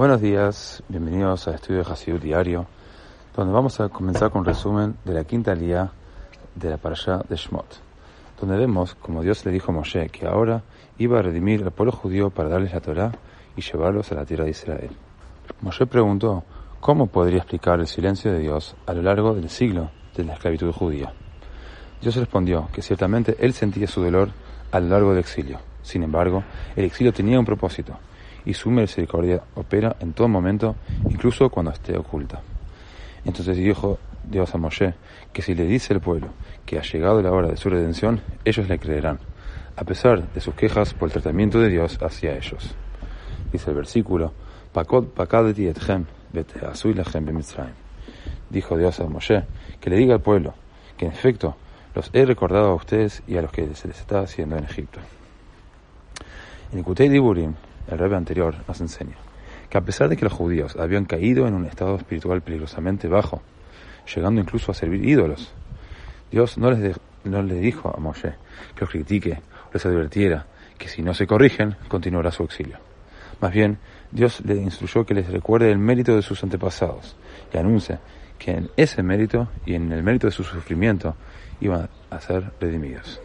Buenos días, bienvenidos a Estudio de Hasidut Diario, donde vamos a comenzar con un resumen de la quinta día de la parasha de Shmot, donde vemos como Dios le dijo a Moshe que ahora iba a redimir al pueblo judío para darles la Torá y llevarlos a la tierra de Israel. Moshe preguntó cómo podría explicar el silencio de Dios a lo largo del siglo de la esclavitud judía. Dios respondió que ciertamente él sentía su dolor a lo largo del exilio. Sin embargo, el exilio tenía un propósito y su misericordia opera en todo momento, incluso cuando esté oculta. Entonces dijo Dios a Moshe que si le dice al pueblo que ha llegado la hora de su redención, ellos le creerán, a pesar de sus quejas por el tratamiento de Dios hacia ellos. Dice el versículo, Dijo Dios a Moshe que le diga al pueblo que en efecto los he recordado a ustedes y a los que se les está haciendo en Egipto. En Kutei Diburim, el rebe anterior nos enseña que a pesar de que los judíos habían caído en un estado espiritual peligrosamente bajo, llegando incluso a servir ídolos, Dios no les, no les dijo a Moshe que los critique les advirtiera que si no se corrigen, continuará su exilio. Más bien, Dios les instruyó que les recuerde el mérito de sus antepasados y anuncia que en ese mérito y en el mérito de su sufrimiento iban a ser redimidos.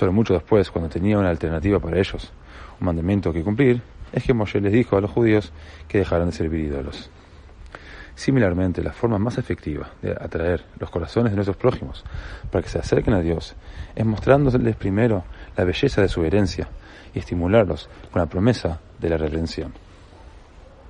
Solo mucho después, cuando tenía una alternativa para ellos, un mandamiento que cumplir, es que Moshe les dijo a los judíos que dejaran de servir ídolos. Similarmente, la forma más efectiva de atraer los corazones de nuestros prójimos para que se acerquen a Dios es mostrándoles primero la belleza de su herencia y estimularlos con la promesa de la redención.